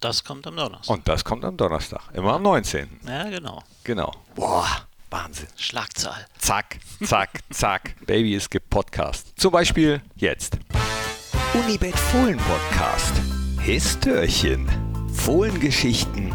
das kommt am Donnerstag. Und das kommt am Donnerstag. Immer am 19. Ja, genau. Genau. Boah, Wahnsinn. Schlagzahl. Zack, zack, zack. Baby, es gibt Podcast. Zum Beispiel jetzt. Unibet Fohlen Podcast. Histörchen. Fohlengeschichten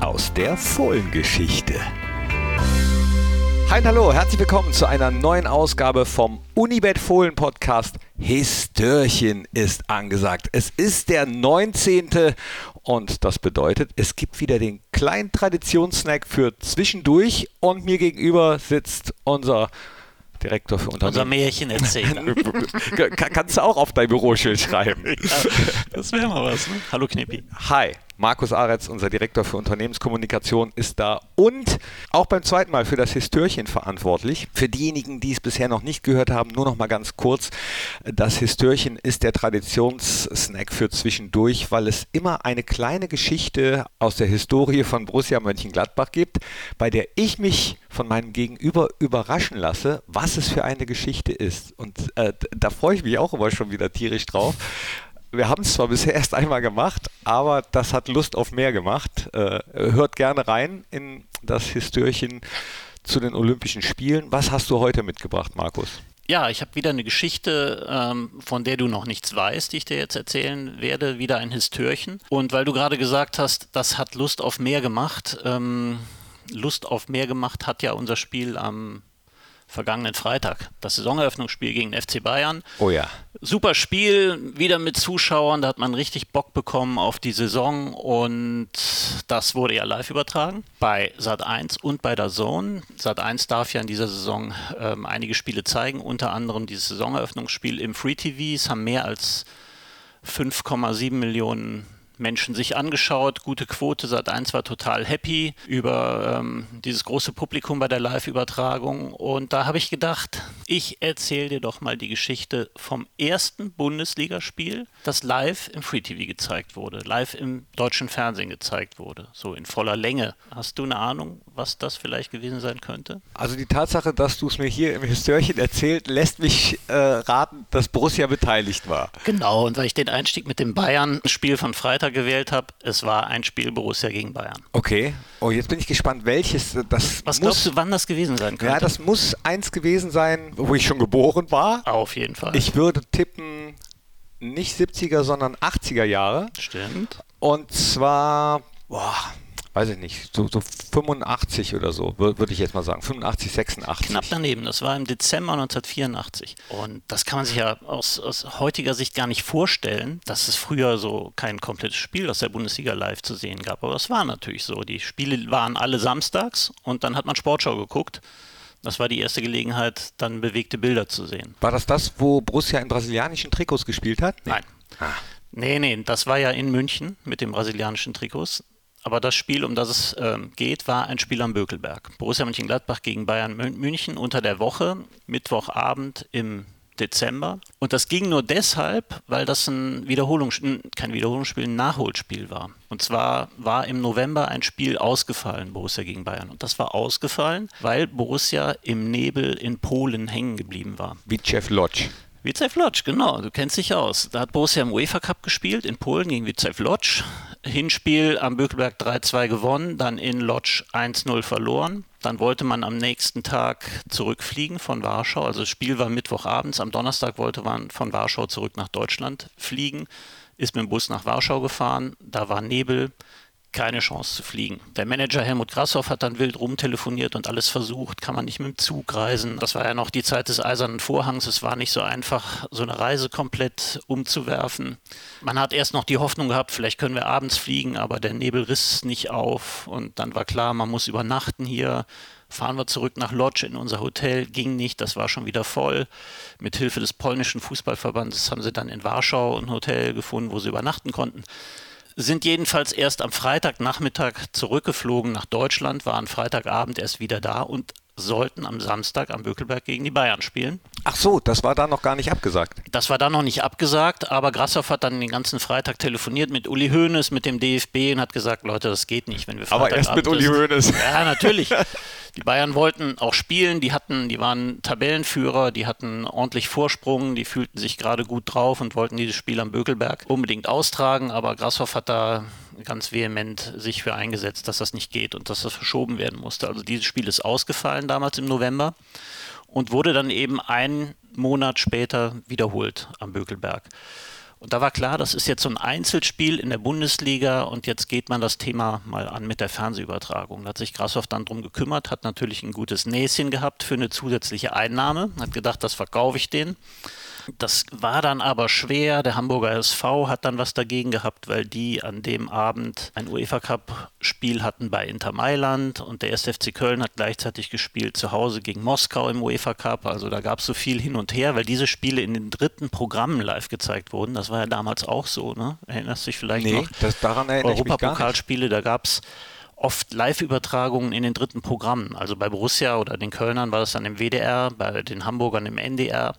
aus der Fohlengeschichte. Hi und hallo, herzlich willkommen zu einer neuen Ausgabe vom Unibet Fohlen Podcast. Histörchen ist angesagt. Es ist der 19. und das bedeutet, es gibt wieder den kleinen Traditionssnack für zwischendurch und mir gegenüber sitzt unser Direktor für Unser Unternehmen. Märchenerzähler. Kann- Kannst du auch auf dein Büroschild schreiben. das wäre mal was, ne? Hallo Knippi. Hi, Markus Aretz, unser Direktor für Unternehmenskommunikation, ist da und auch beim zweiten Mal für das Histörchen verantwortlich. Für diejenigen, die es bisher noch nicht gehört haben, nur noch mal ganz kurz. Das Histörchen ist der Traditionssnack für zwischendurch, weil es immer eine kleine Geschichte aus der Historie von Borussia Mönchengladbach gibt, bei der ich mich von meinem Gegenüber überraschen lasse, was es für eine Geschichte ist. Und äh, da freue ich mich auch immer schon wieder tierisch drauf. Wir haben es zwar bisher erst einmal gemacht, aber das hat Lust auf mehr gemacht. Äh, hört gerne rein in das Histörchen zu den Olympischen Spielen. Was hast du heute mitgebracht, Markus? Ja, ich habe wieder eine Geschichte, ähm, von der du noch nichts weißt, die ich dir jetzt erzählen werde. Wieder ein Histörchen. Und weil du gerade gesagt hast, das hat Lust auf mehr gemacht. Ähm, Lust auf mehr gemacht hat ja unser Spiel am vergangenen Freitag. Das Saisoneröffnungsspiel gegen den FC Bayern. Oh ja. Super Spiel, wieder mit Zuschauern, da hat man richtig Bock bekommen auf die Saison und das wurde ja live übertragen bei Sat1 und bei der Zone. Sat1 darf ja in dieser Saison ähm, einige Spiele zeigen, unter anderem dieses Saisoneröffnungsspiel im Free TV. Es haben mehr als 5,7 Millionen Menschen sich angeschaut, gute Quote, Sat1 war total happy über ähm, dieses große Publikum bei der Live-Übertragung und da habe ich gedacht, ich erzähle dir doch mal die Geschichte vom ersten Bundesligaspiel, das live im Free TV gezeigt wurde, live im deutschen Fernsehen gezeigt wurde, so in voller Länge. Hast du eine Ahnung, was das vielleicht gewesen sein könnte? Also die Tatsache, dass du es mir hier im Histörchen erzählt, lässt mich äh, raten, dass Borussia beteiligt war. Genau, und weil ich den Einstieg mit dem Bayern-Spiel von Freitag gewählt habe, es war ein Spiel Borussia gegen Bayern. Okay. Oh, jetzt bin ich gespannt, welches das Was muss. glaubst du, wann das gewesen sein könnte? Ja, das muss eins gewesen sein, wo ich schon geboren war. Auf jeden Fall. Ich würde tippen, nicht 70er, sondern 80er Jahre. Stimmt. Und zwar, boah, weiß ich nicht, so, so 85 oder so, wür- würde ich jetzt mal sagen. 85, 86. Knapp daneben. Das war im Dezember 1984. Und das kann man sich ja aus, aus heutiger Sicht gar nicht vorstellen, dass es früher so kein komplettes Spiel aus der Bundesliga live zu sehen gab. Aber das war natürlich so. Die Spiele waren alle samstags und dann hat man Sportschau geguckt. Das war die erste Gelegenheit, dann bewegte Bilder zu sehen. War das das, wo Borussia in brasilianischen Trikots gespielt hat? Nee. Nein. Nee, nee, das war ja in München mit den brasilianischen Trikots. Aber das Spiel, um das es ähm, geht, war ein Spiel am Bökelberg. Borussia Mönchengladbach gegen Bayern Mün- München unter der Woche, Mittwochabend im Dezember. Und das ging nur deshalb, weil das ein Wiederholungsspiel, kein Wiederholungsspiel, ein Nachholspiel war. Und zwar war im November ein Spiel ausgefallen, Borussia gegen Bayern. Und das war ausgefallen, weil Borussia im Nebel in Polen hängen geblieben war. Jeff Lodge. Wicew Lodz, genau, du kennst dich aus. Da hat Borussia im UEFA Cup gespielt, in Polen gegen Wicew Lodz. Hinspiel am Bökelberg 3-2 gewonnen, dann in Lodz 1-0 verloren. Dann wollte man am nächsten Tag zurückfliegen von Warschau. Also das Spiel war Mittwochabends. Am Donnerstag wollte man von Warschau zurück nach Deutschland fliegen. Ist mit dem Bus nach Warschau gefahren. Da war Nebel keine Chance zu fliegen. Der Manager Helmut Grassoff hat dann wild rumtelefoniert und alles versucht, kann man nicht mit dem Zug reisen. Das war ja noch die Zeit des Eisernen Vorhangs. Es war nicht so einfach, so eine Reise komplett umzuwerfen. Man hat erst noch die Hoffnung gehabt, vielleicht können wir abends fliegen, aber der Nebel riss nicht auf und dann war klar, man muss übernachten hier. Fahren wir zurück nach Lodz in unser Hotel, ging nicht, das war schon wieder voll. Mit Hilfe des polnischen Fußballverbandes haben sie dann in Warschau ein Hotel gefunden, wo sie übernachten konnten sind jedenfalls erst am Freitagnachmittag zurückgeflogen nach Deutschland, waren Freitagabend erst wieder da und sollten am Samstag am Bökelberg gegen die Bayern spielen. Ach so, das war da noch gar nicht abgesagt. Das war dann noch nicht abgesagt, aber Grassoff hat dann den ganzen Freitag telefoniert mit Uli Hoeneß, mit dem DFB und hat gesagt, Leute, das geht nicht, wenn wir Aber erst mit Uli Hoeneß. Ja, natürlich. Die Bayern wollten auch spielen, die hatten, die waren Tabellenführer, die hatten ordentlich Vorsprung, die fühlten sich gerade gut drauf und wollten dieses Spiel am Bökelberg unbedingt austragen, aber Grashoff hat da ganz vehement sich für eingesetzt, dass das nicht geht und dass das verschoben werden musste. Also dieses Spiel ist ausgefallen damals im November und wurde dann eben einen Monat später wiederholt am Bökelberg. Und da war klar, das ist jetzt so ein Einzelspiel in der Bundesliga und jetzt geht man das Thema mal an mit der Fernsehübertragung. Da hat sich Grashoff dann drum gekümmert, hat natürlich ein gutes Näschen gehabt für eine zusätzliche Einnahme, hat gedacht, das verkaufe ich denen. Das war dann aber schwer. Der Hamburger SV hat dann was dagegen gehabt, weil die an dem Abend ein UEFA Cup Spiel hatten bei Inter Mailand und der SFC Köln hat gleichzeitig gespielt zu Hause gegen Moskau im UEFA Cup. Also da gab es so viel hin und her, weil diese Spiele in den dritten Programmen live gezeigt wurden. Das war ja damals auch so, ne? Erinnerst du dich vielleicht nee, noch? Das, daran erinnere ich mich gar nicht. da gab es oft Live-Übertragungen in den dritten Programmen. Also bei Borussia oder den Kölnern war das dann im WDR, bei den Hamburgern im NDR.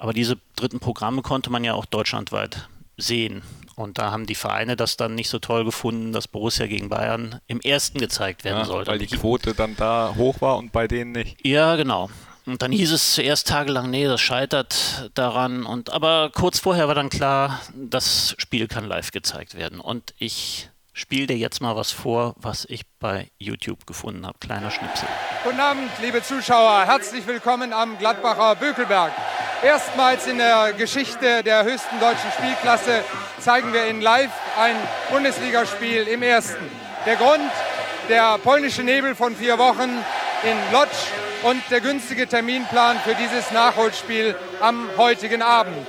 Aber diese dritten Programme konnte man ja auch deutschlandweit sehen. Und da haben die Vereine das dann nicht so toll gefunden, dass Borussia gegen Bayern im ersten gezeigt werden ja, sollte. Weil die Quote dann da hoch war und bei denen nicht. Ja, genau. Und dann hieß es zuerst tagelang, nee, das scheitert daran. Und aber kurz vorher war dann klar, das Spiel kann live gezeigt werden. Und ich spiele dir jetzt mal was vor, was ich bei YouTube gefunden habe. Kleiner Schnipsel. Guten Abend, liebe Zuschauer. Herzlich willkommen am Gladbacher Bökelberg. Erstmals in der Geschichte der höchsten deutschen Spielklasse zeigen wir in live ein Bundesligaspiel im ersten. Der Grund, der polnische Nebel von vier Wochen in Lodz und der günstige Terminplan für dieses Nachholspiel am heutigen Abend.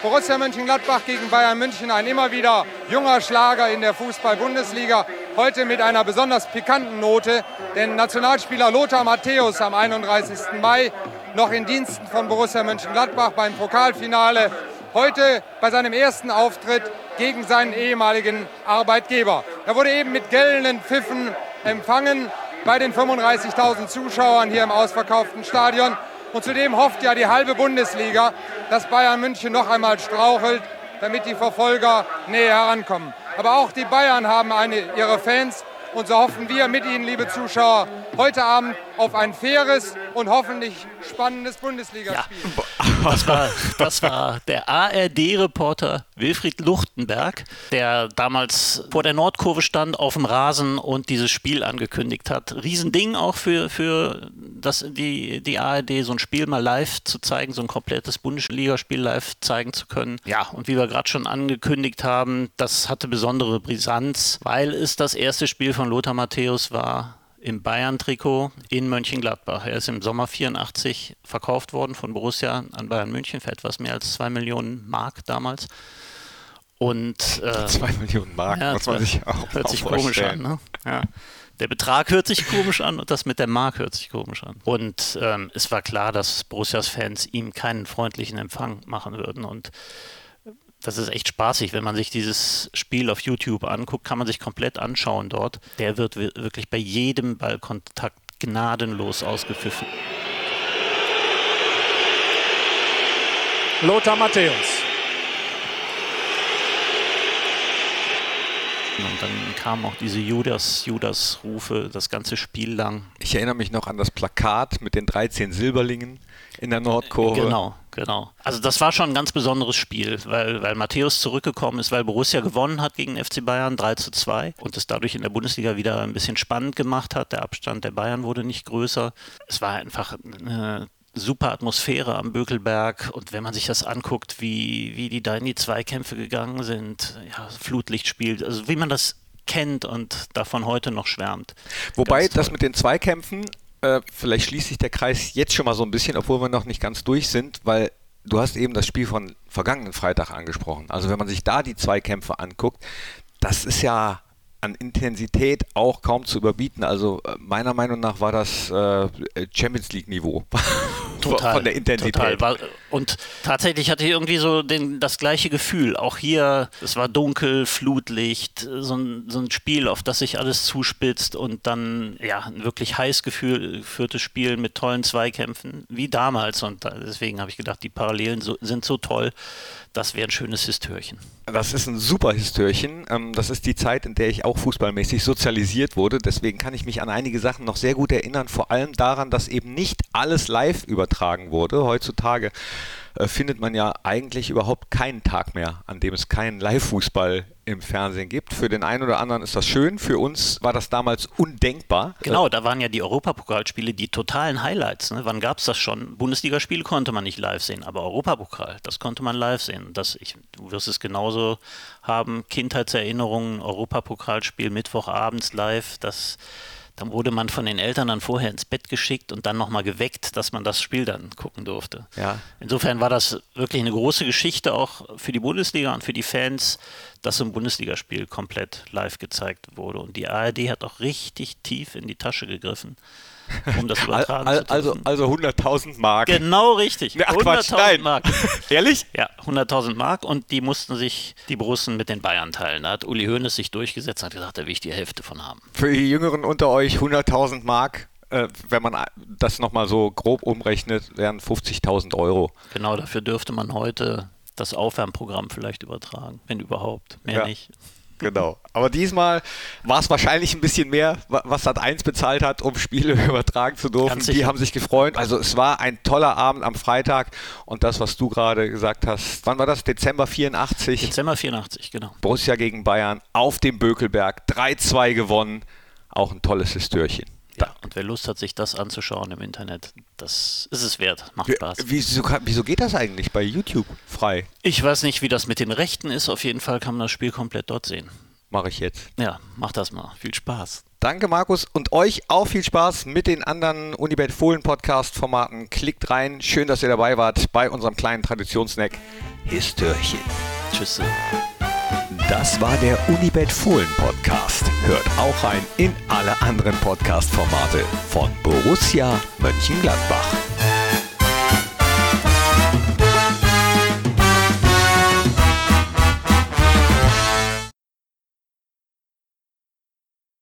Borussia Mönchengladbach gegen Bayern München, ein immer wieder junger Schlager in der Fußball-Bundesliga. Heute mit einer besonders pikanten Note, denn Nationalspieler Lothar Matthäus am 31. Mai noch in Diensten von Borussia Mönchengladbach beim Pokalfinale. Heute bei seinem ersten Auftritt gegen seinen ehemaligen Arbeitgeber. Er wurde eben mit gellenden Pfiffen empfangen bei den 35.000 Zuschauern hier im ausverkauften Stadion. Und zudem hofft ja die halbe Bundesliga, dass Bayern München noch einmal strauchelt, damit die Verfolger näher herankommen. Aber auch die Bayern haben eine, ihre Fans und so hoffen wir mit Ihnen, liebe Zuschauer, heute Abend auf ein faires und hoffentlich spannendes Bundesligaspiel. Ja. Das, war, das war der ARD-Reporter Wilfried Luchtenberg, der damals vor der Nordkurve stand auf dem Rasen und dieses Spiel angekündigt hat. Riesending auch für, für das, die, die ARD, so ein Spiel mal live zu zeigen, so ein komplettes Bundesligaspiel live zeigen zu können. Ja, und wie wir gerade schon angekündigt haben, das hatte besondere Brisanz, weil es das erste Spiel von Lothar Matthäus war im Bayern-Trikot in Mönchengladbach. Er ist im Sommer 84 verkauft worden von Borussia an Bayern München für etwas mehr als zwei Millionen Mark damals. Und äh, zwei Millionen Mark, ja, muss man sich auch hört sich komisch an. Ne? Ja. Der Betrag hört sich komisch an und das mit der Mark hört sich komisch an. Und ähm, es war klar, dass Borussias Fans ihm keinen freundlichen Empfang machen würden. Und das ist echt spaßig, wenn man sich dieses Spiel auf YouTube anguckt, kann man sich komplett anschauen dort. Der wird wirklich bei jedem Ballkontakt gnadenlos ausgepfiffen. Lothar Matthäus. Und dann kamen auch diese Judas-Judas-Rufe das ganze Spiel lang. Ich erinnere mich noch an das Plakat mit den 13 Silberlingen in der Nordkurve. Genau, genau. Also das war schon ein ganz besonderes Spiel, weil, weil Matthäus zurückgekommen ist, weil Borussia gewonnen hat gegen FC Bayern 3 zu 2 und es dadurch in der Bundesliga wieder ein bisschen spannend gemacht hat. Der Abstand der Bayern wurde nicht größer. Es war einfach eine super Atmosphäre am Bökelberg und wenn man sich das anguckt, wie, wie die da in die Zweikämpfe gegangen sind, ja, Flutlichtspiel, also wie man das kennt und davon heute noch schwärmt. Wobei das mit den Zweikämpfen, äh, vielleicht schließt sich der Kreis jetzt schon mal so ein bisschen, obwohl wir noch nicht ganz durch sind, weil du hast eben das Spiel von vergangenen Freitag angesprochen. Also wenn man sich da die Zweikämpfe anguckt, das ist ja an Intensität auch kaum zu überbieten. Also äh, meiner Meinung nach war das äh, Champions League Niveau. total, von der Intensität. Total. Und tatsächlich hatte ich irgendwie so den, das gleiche Gefühl. Auch hier, es war dunkel, Flutlicht, so ein, so ein Spiel, auf das sich alles zuspitzt und dann ja ein wirklich heiß geführtes Spiel mit tollen Zweikämpfen, wie damals. Und deswegen habe ich gedacht, die Parallelen so, sind so toll. Das wäre ein schönes Histörchen. Das ist ein super Histörchen. Ähm, das ist die Zeit, in der ich auch fußballmäßig sozialisiert wurde. Deswegen kann ich mich an einige Sachen noch sehr gut erinnern. Vor allem daran, dass eben nicht alles live übertragen übertragen wurde. Heutzutage äh, findet man ja eigentlich überhaupt keinen Tag mehr, an dem es keinen Live-Fußball im Fernsehen gibt. Für den einen oder anderen ist das schön, für uns war das damals undenkbar. Genau, da waren ja die Europapokalspiele die totalen Highlights. Ne? Wann gab es das schon? Bundesligaspiele konnte man nicht live sehen, aber Europapokal, das konnte man live sehen. Das, ich, du wirst es genauso haben, Kindheitserinnerungen, Europapokalspiel Mittwochabends live, das dann wurde man von den Eltern dann vorher ins Bett geschickt und dann nochmal geweckt, dass man das Spiel dann gucken durfte. Ja. Insofern war das wirklich eine große Geschichte auch für die Bundesliga und für die Fans, dass so ein Bundesligaspiel komplett live gezeigt wurde. Und die ARD hat auch richtig tief in die Tasche gegriffen um das übertragen al, al, zu Also, also 100.000 Mark. Genau richtig. Quatsch, nein. Mark. Ehrlich? Ja, 100.000 Mark und die mussten sich die Borussen mit den Bayern teilen. Da hat Uli Hoeneß sich durchgesetzt und hat gesagt, da will ich die Hälfte von haben. Für die Jüngeren unter euch 100.000 Mark. Äh, wenn man das nochmal so grob umrechnet, wären 50.000 Euro. Genau, dafür dürfte man heute das Aufwärmprogramm vielleicht übertragen, wenn überhaupt, mehr ja. nicht. Genau. Aber diesmal war es wahrscheinlich ein bisschen mehr, was Sat 1 bezahlt hat, um Spiele übertragen zu dürfen. Die haben sich gefreut. Also es war ein toller Abend am Freitag und das, was du gerade gesagt hast, wann war das? Dezember 84? Dezember 84, genau. Borussia gegen Bayern auf dem Bökelberg, 3-2 gewonnen. Auch ein tolles Histörchen. Ja, und wer Lust hat, sich das anzuschauen im Internet, das ist es wert. Macht Spaß. Wieso, wieso geht das eigentlich bei YouTube frei? Ich weiß nicht, wie das mit den Rechten ist. Auf jeden Fall kann man das Spiel komplett dort sehen. Mache ich jetzt. Ja, mach das mal. Viel Spaß. Danke, Markus. Und euch auch viel Spaß mit den anderen Unibet Fohlen Podcast-Formaten. Klickt rein. Schön, dass ihr dabei wart bei unserem kleinen Traditionssnack Histörchen. Tschüss. Das war der Unibet Fohlen Podcast. Hört auch rein in alle anderen Podcast-Formate von Borussia Mönchengladbach.